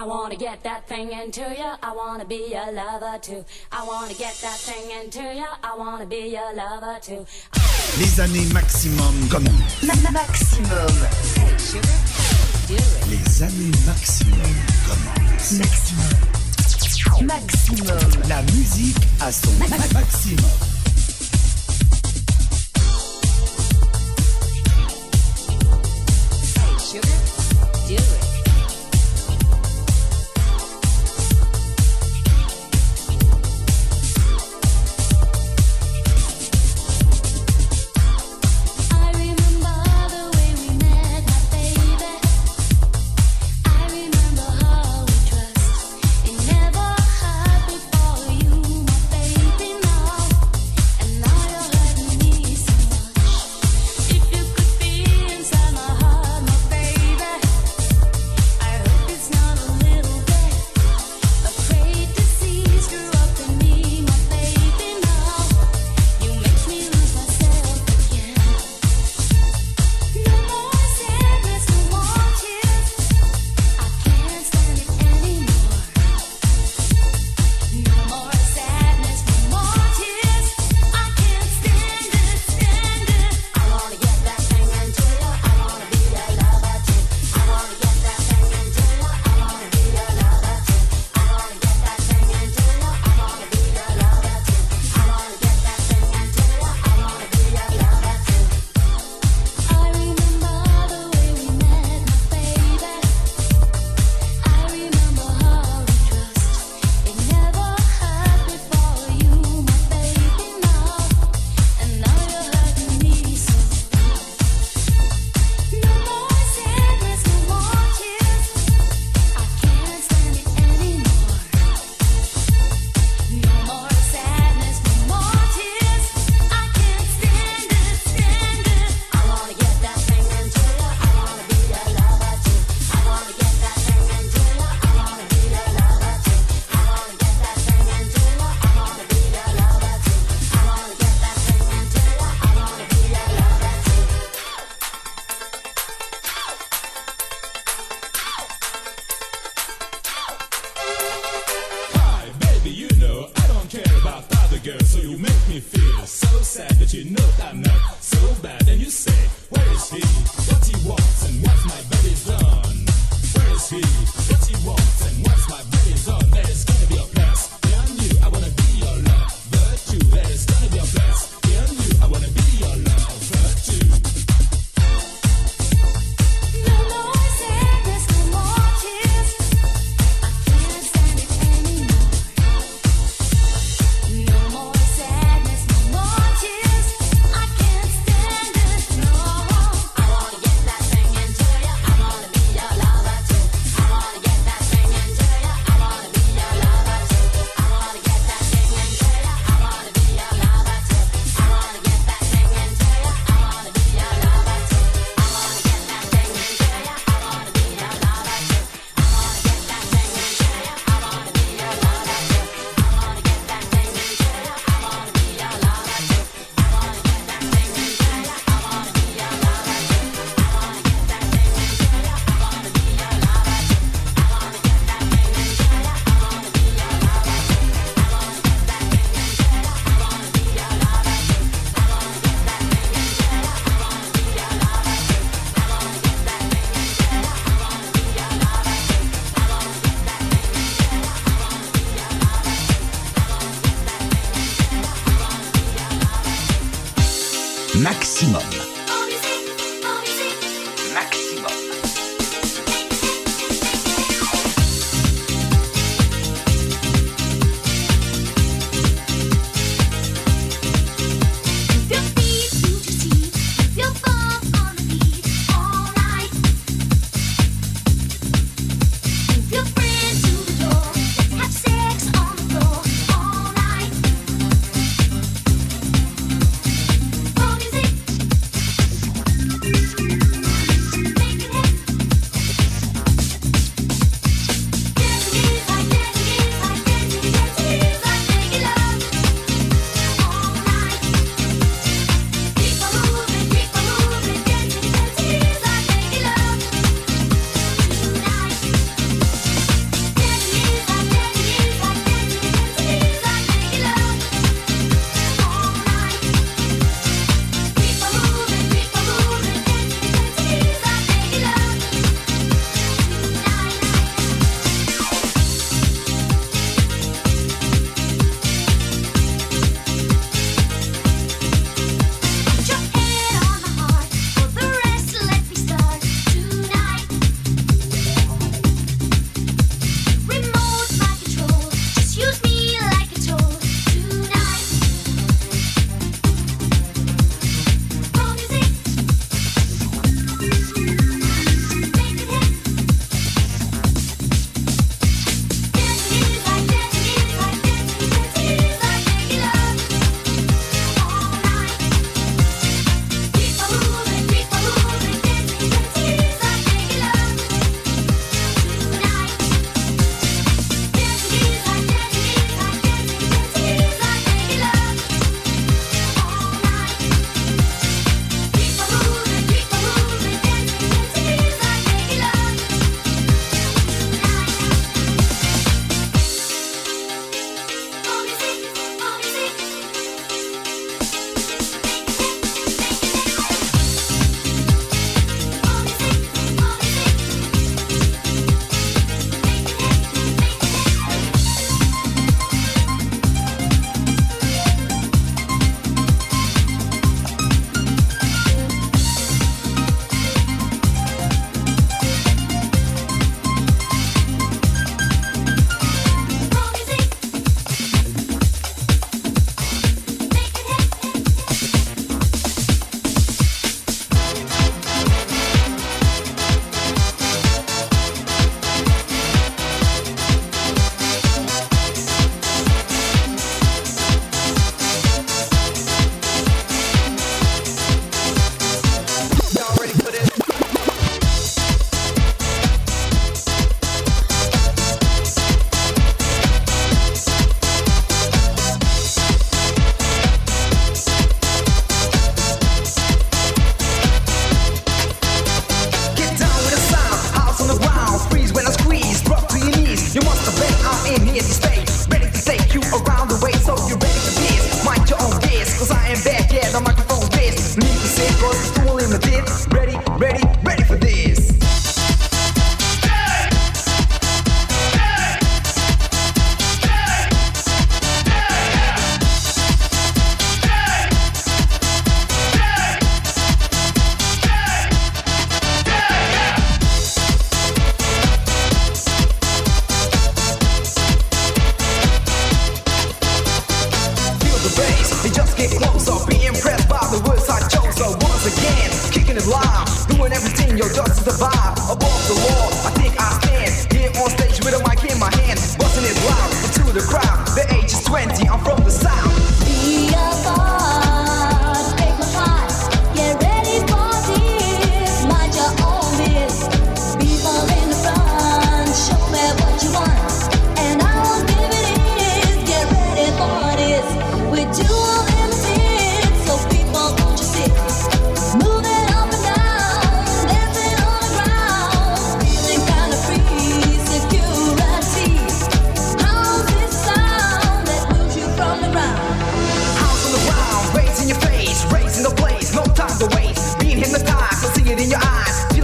I wanna get that thing into you. I wanna be a lover too. I wanna get that thing into you. I wanna be a lover too. Les années maximum comment Ma -ma Maximum. Hey, sugar, do it. Les années maximum comment Maximum. Maximum. La musique à son Ma maximum.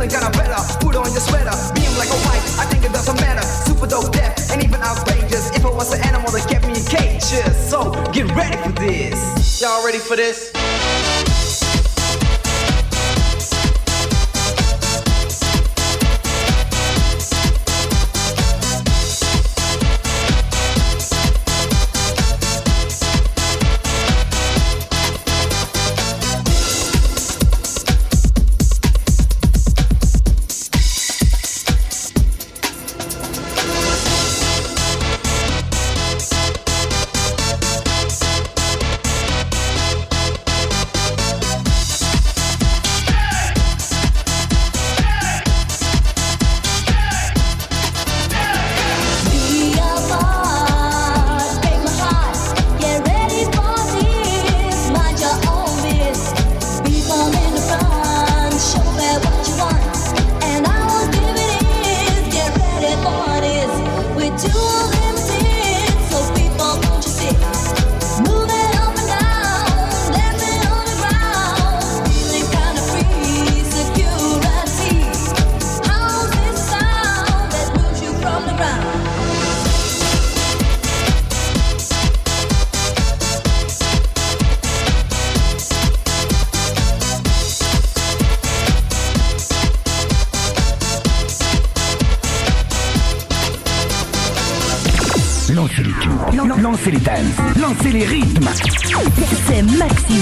feeling kinda better. Put on your sweater, beam like a white. I think it doesn't matter. Super dope death, and even outrageous. If I was an animal, they kept me in cages. So get ready for this. Y'all ready for this?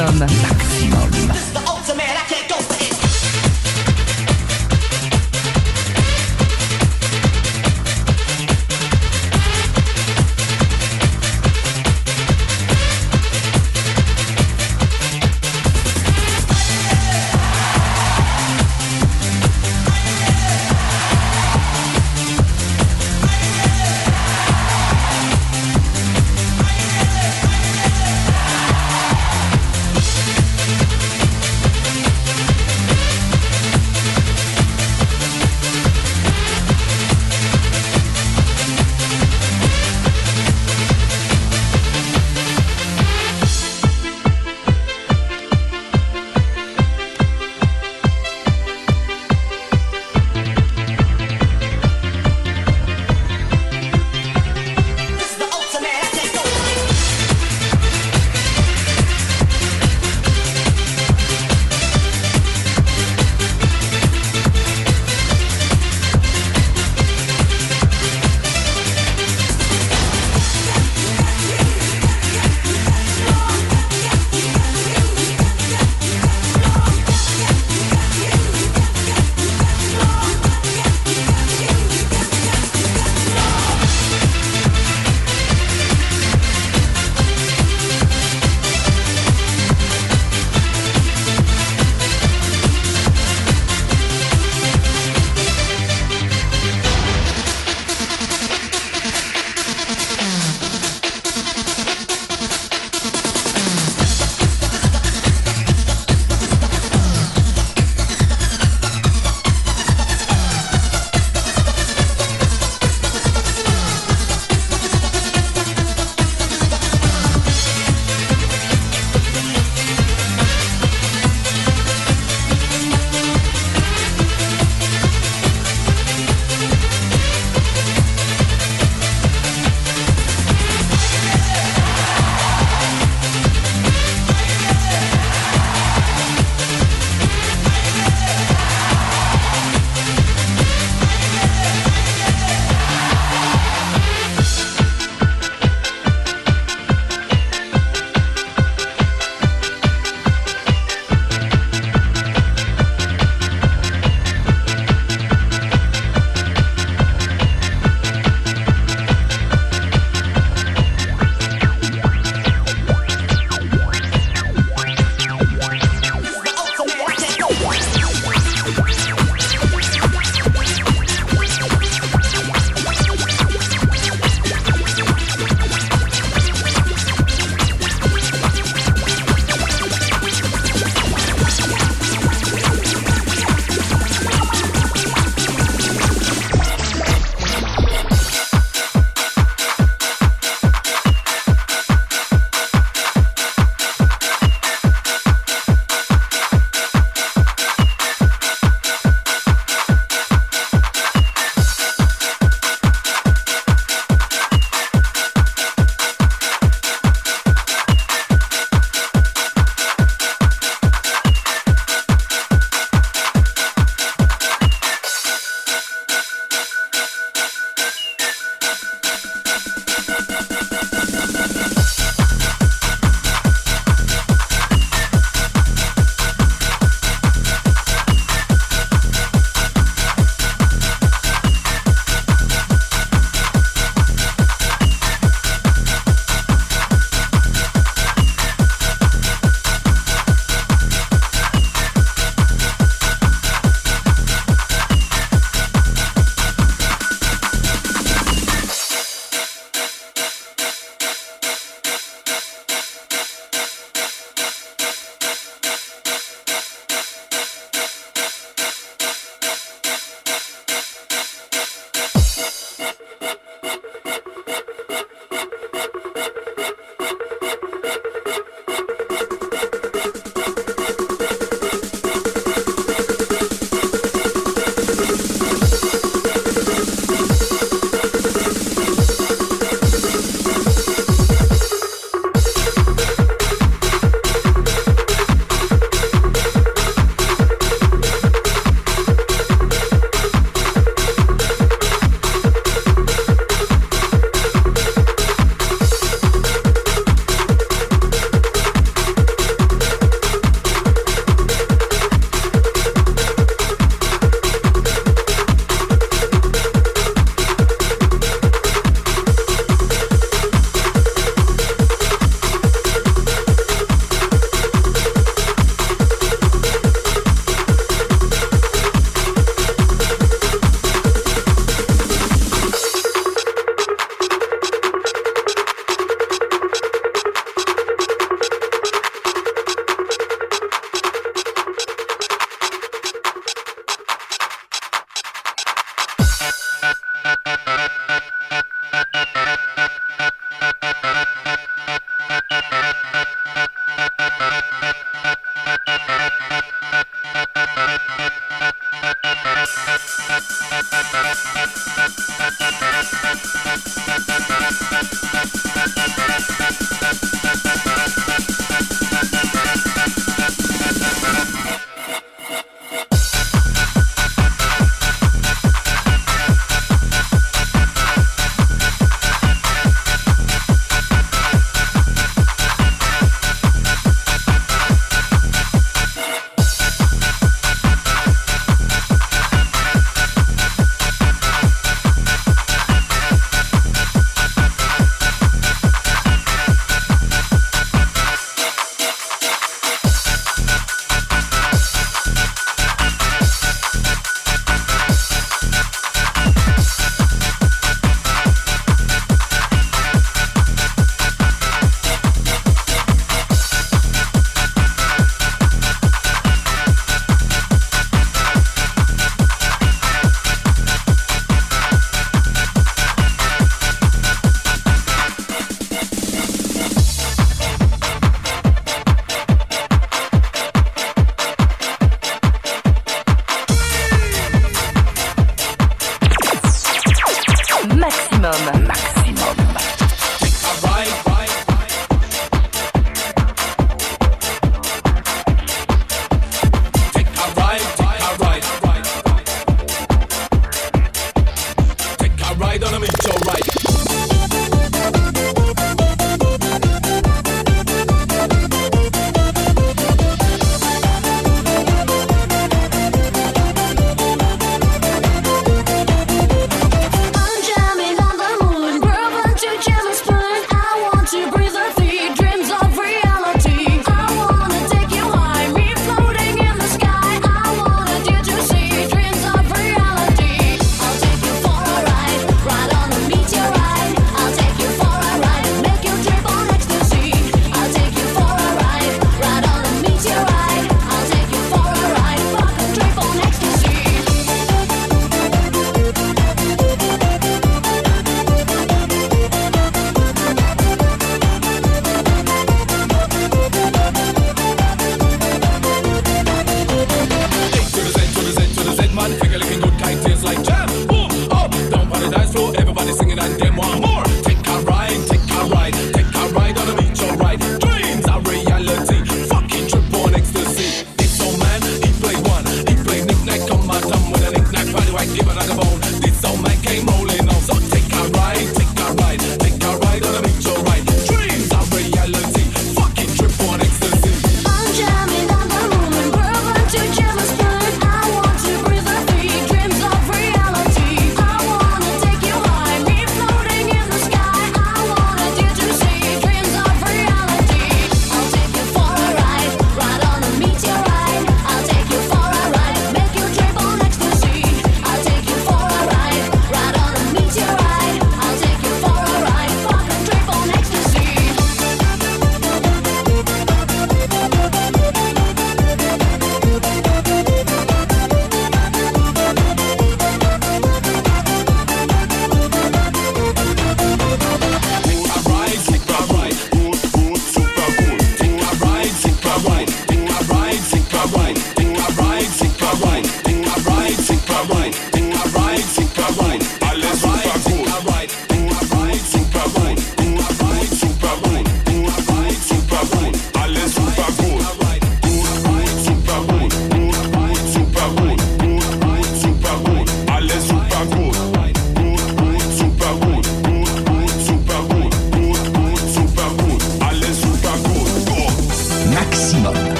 Bonhomme.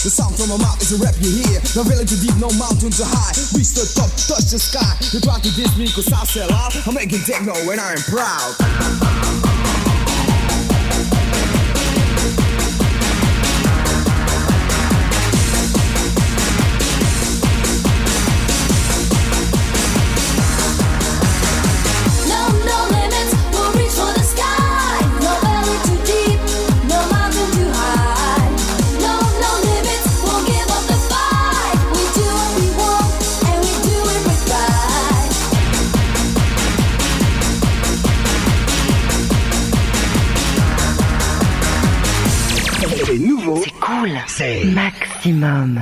The sound from my mouth is a rap you hear. No village too deep, no mountains too high. Reach the top, touch the sky. You try to diss me cause I sell out. I'm making techno and I am proud. Maximum.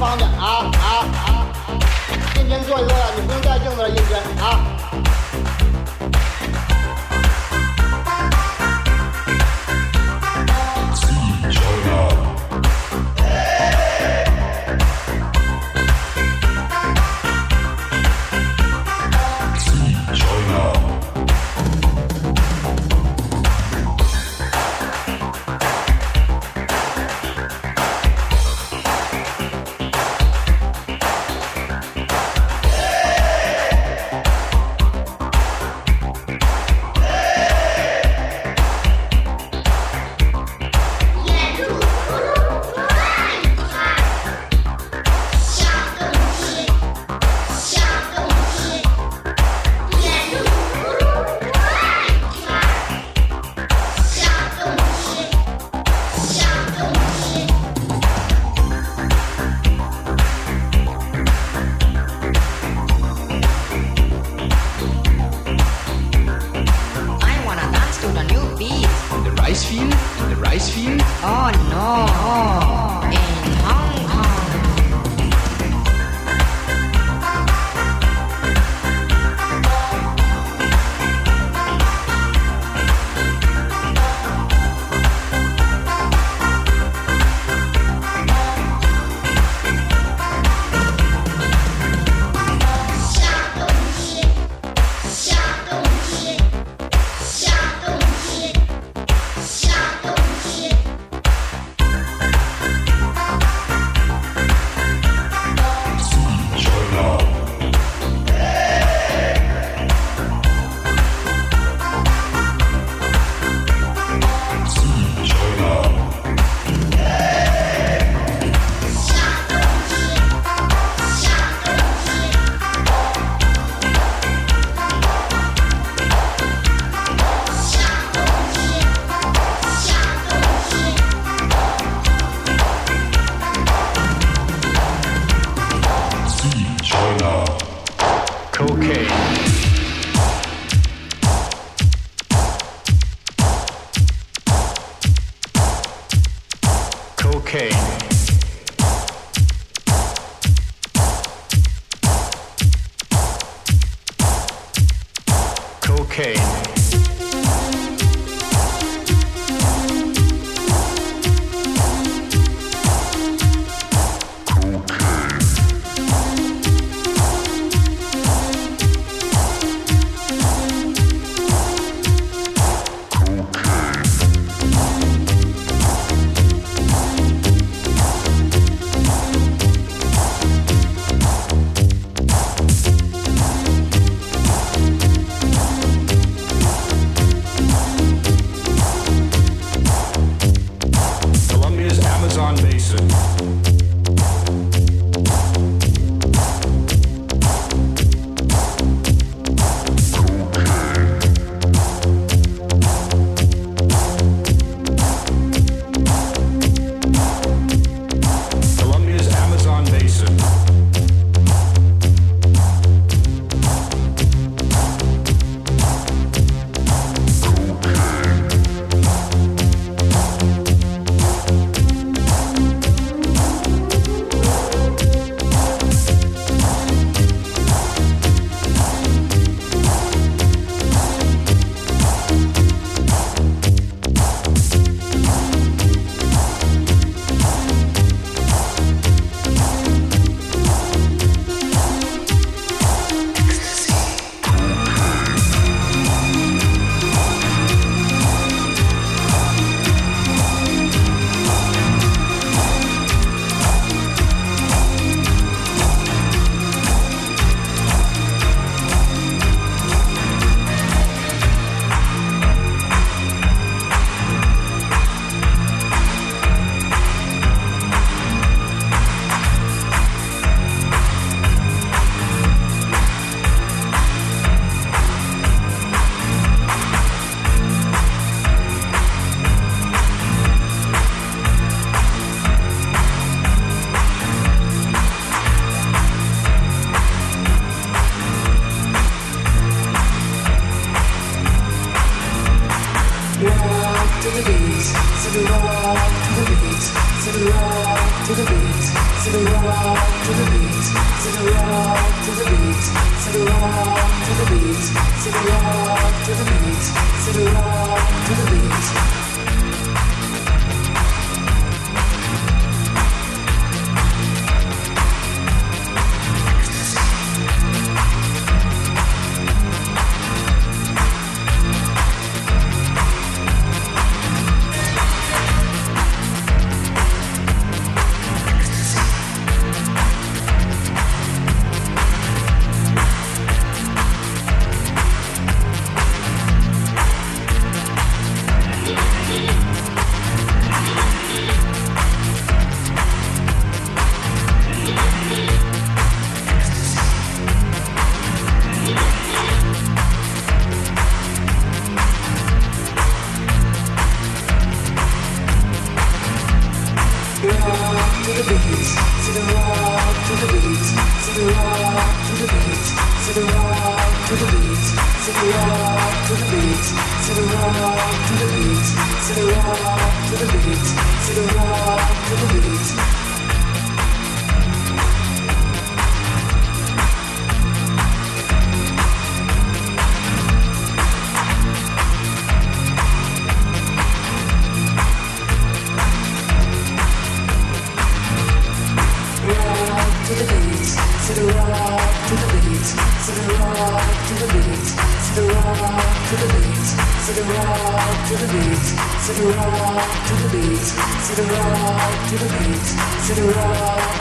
方便啊啊啊啊。认真做一做啊你不用带镜子了认真啊。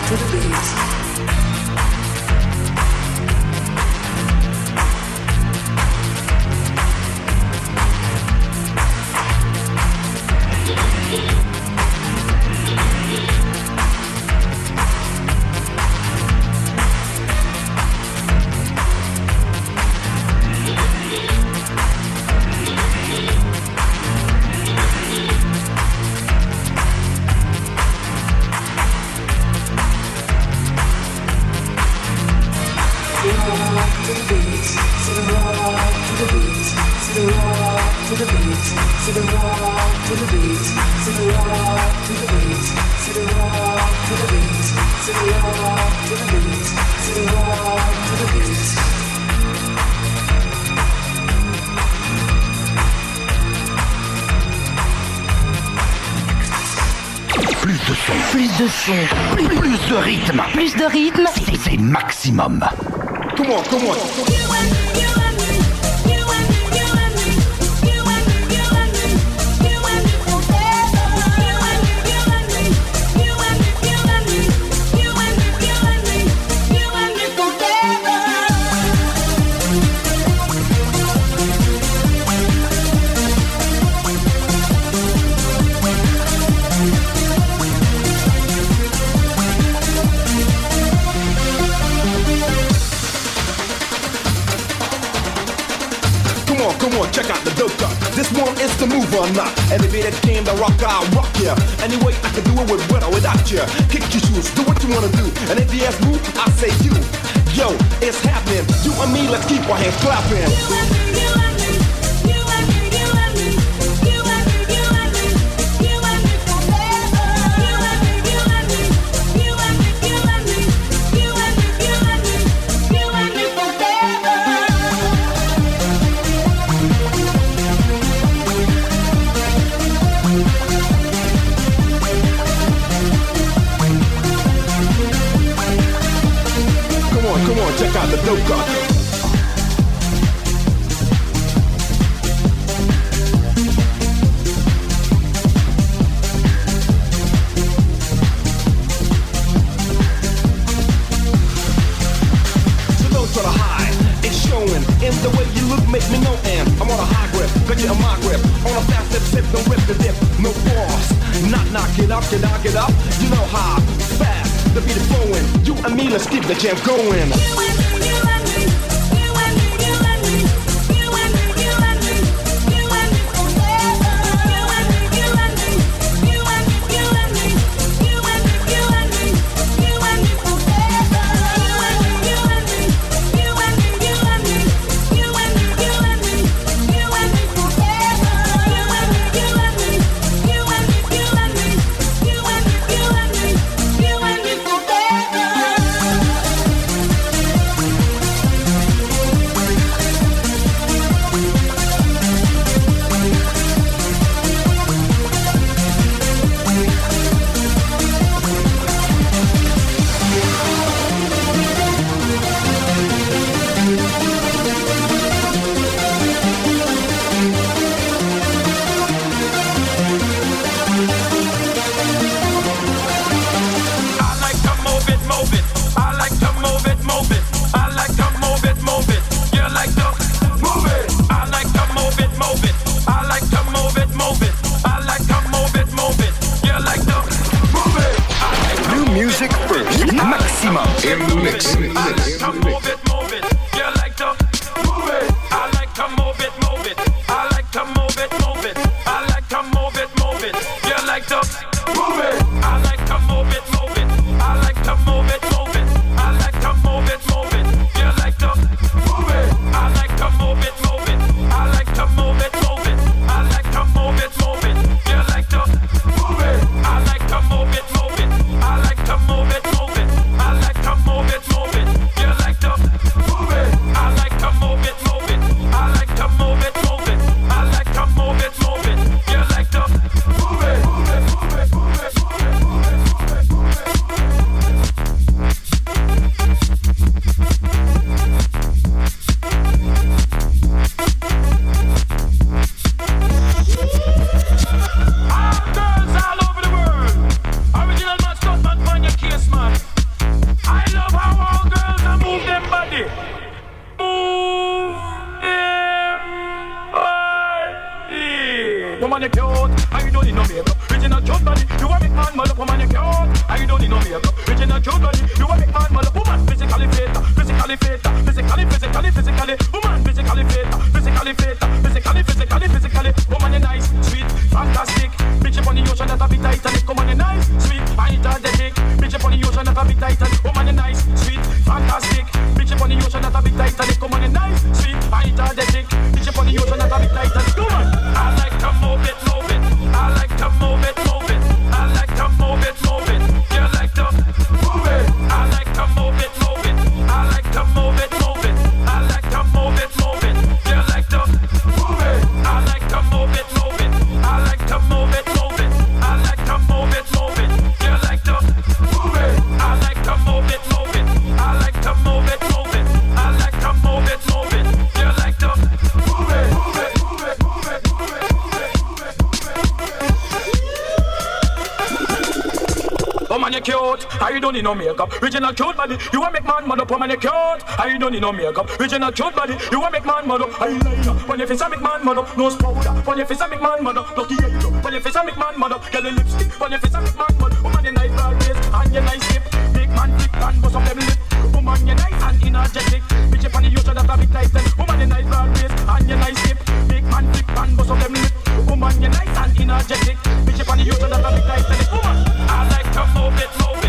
Plus maximum. Come on, come on. The rock, I'll rock ya. Anyway, I can do it with with or without ya. Kick your shoes, do what you wanna do. And if you ask move, I say you. Yo, it's happening. You and me, let's keep our hands clapping. Come don't need no makeup. Regina cute body, you want make man mad up, man cute. I don't need no makeup. Regina cute body, you want make man mad up. I like you. When your face a make man mad up, nose powder. When your face a make man mad up, lucky you. When your face a make man mad up, get lipstick. When your face a make man mad up, woman in nice broad face, and your nice hip. Make man thick, and bust up them lip. Woman you nice and energetic. Bitch up on the ocean that a big titan. Woman in nice broad face, and your nice hip. Make man thick, and bust up them lip. Woman you nice and energetic. Bitch up on the ocean that a big titan. Woman, I like to move it, move it.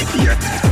idea.